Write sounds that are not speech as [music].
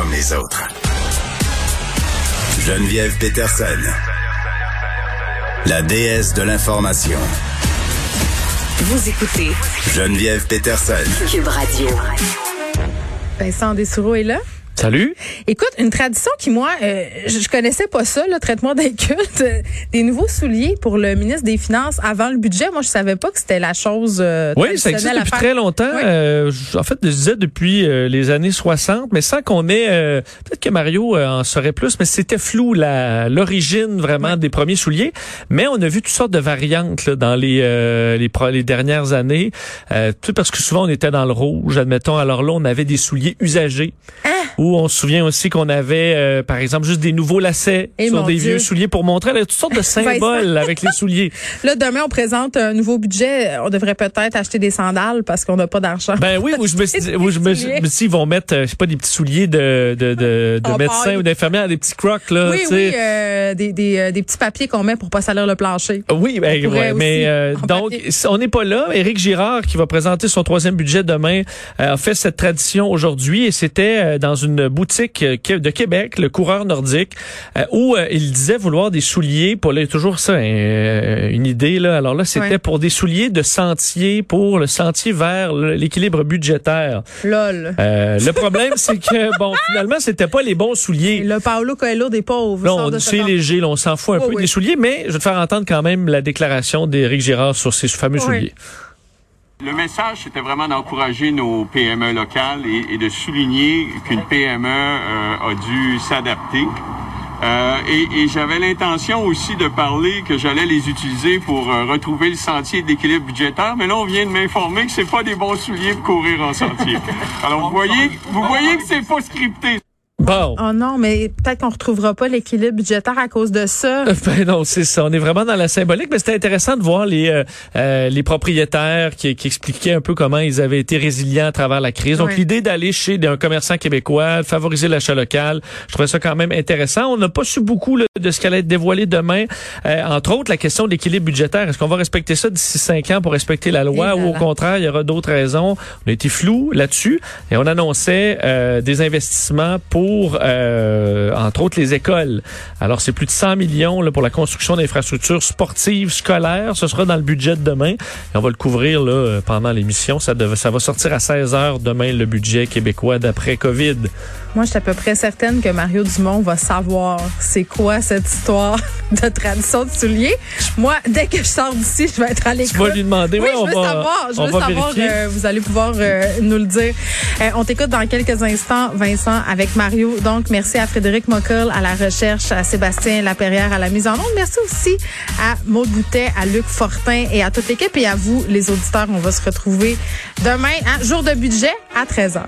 Comme les autres. Geneviève Peterson. La déesse de l'information. Vous écoutez Geneviève Peterson. Cube Radio. Vincent Dessoureau est là. Salut. Écoute, une tradition qui, moi, euh, je, je connaissais pas ça, le traitement des cultes. euh, des nouveaux souliers pour le ministre des Finances avant le budget. Moi, je savais pas que c'était la chose euh, Oui, ça existe depuis très longtemps. Oui. Euh, je- en fait, je disais depuis euh, les années 60, mais sans qu'on ait... euh, Peut-être que Mario euh, en saurait plus, mais c'était flou la- l'origine vraiment des premiers souliers. Mais on a vu toutes sortes de variantes là, dans les, euh, les, pro- les dernières années. Euh, tout parce que souvent, on était dans le rouge, admettons. Alors là, on avait des souliers usagés. Ah! Ou on se souvient aussi qu'on avait, euh, par exemple, juste des nouveaux lacets Eh, sur des Dieu. vieux souliers pour montrer là, toutes sortes de [laughs] symboles avec les souliers. Là, demain, on présente un nouveau budget. On devrait peut-être acheter des sandales parce qu'on n'a pas d'argent. Ben oui, où je me suis dit, [laughs] où je me ils vont mettre, euh, je sais pas, des petits souliers de, de, de, médecins ou d'infirmières, des petits crocs, là, oui, oui, euh, des, des, des petits papiers qu'on met pour pas salir le plancher. Oui, ben, ouais, mais euh, donc papier. on n'est pas là. Éric Girard, qui va présenter son troisième budget demain, a fait cette tradition aujourd'hui et c'était dans une boutique euh, de Québec, le coureur nordique, euh, où euh, il disait vouloir des souliers pour là, toujours ça, hein, une idée là. Alors là, c'était Ouais. pour des souliers de sentier pour le sentier vers l'équilibre budgétaire. Lol. Euh, le problème, c'est que bon, finalement, c'était pas les bons souliers. Et le Paolo Coelho des pauvres. Là, sort on de dit ce c'est léger, là, on s'en fout un Oh, peu oui. des souliers, mais je vais te faire entendre quand même la déclaration d'Éric Girard sur ces fameux Oui. souliers. Le message, c'était vraiment d'encourager nos PME locales et, et de souligner qu'une PME euh, a dû s'adapter. Euh, et et j'avais l'intention aussi de parler que j'allais les utiliser pour euh, retrouver le sentier d'équilibre budgétaire, mais là on vient de m'informer que c'est pas des bons souliers pour courir en sentier. [laughs] Alors vous voyez, vous voyez que c'est pas scripté. Bon. Oh non, mais peut-être qu'on retrouvera pas l'équilibre budgétaire à cause de ça. [laughs] Ben non, c'est ça. On est vraiment dans la symbolique, mais c'était intéressant de voir les euh, euh, les propriétaires qui, qui expliquaient un peu comment ils avaient été résilients à travers la crise. Donc l'idée d'aller chez un commerçant québécois, favoriser l'achat local, je trouvais ça quand même intéressant. On n'a pas su beaucoup là, de ce qu'allait être dévoilé demain. Euh, entre autres, la question de l'équilibre budgétaire. Est-ce qu'on va respecter ça d'ici cinq ans pour respecter la loi ou au contraire, il y aura d'autres raisons? On a été flou là-dessus et on annonçait euh, des investissements pour, euh, entre autres, les écoles. Alors, c'est plus de 100 millions là, pour la construction d'infrastructures sportives, scolaires. Ce sera dans le budget de demain. On va le couvrir là, pendant l'émission. Ça, ça va sortir à 16 heures demain, le budget québécois d'après COVID. Moi, je suis à peu près certaine que Mario Dumont va savoir c'est quoi cette histoire [laughs] de tradition de souliers. Moi, dès que je sors d'ici, je vais être à Tu l'écoute. vas lui demander. Oui, Ouais, je on veux va, savoir. Je on veux savoir. euh, vous allez pouvoir euh, nous le dire. Euh, on t'écoute dans quelques instants, Vincent, avec Mario. Donc, merci à Frédéric Mockel à la recherche, à Sébastien Laperrière à la mise en onde. Merci aussi à Maud Boutet, à Luc Fortin et à toute l'équipe et à vous, les auditeurs. On va se retrouver demain, hein, jour de budget à 13h.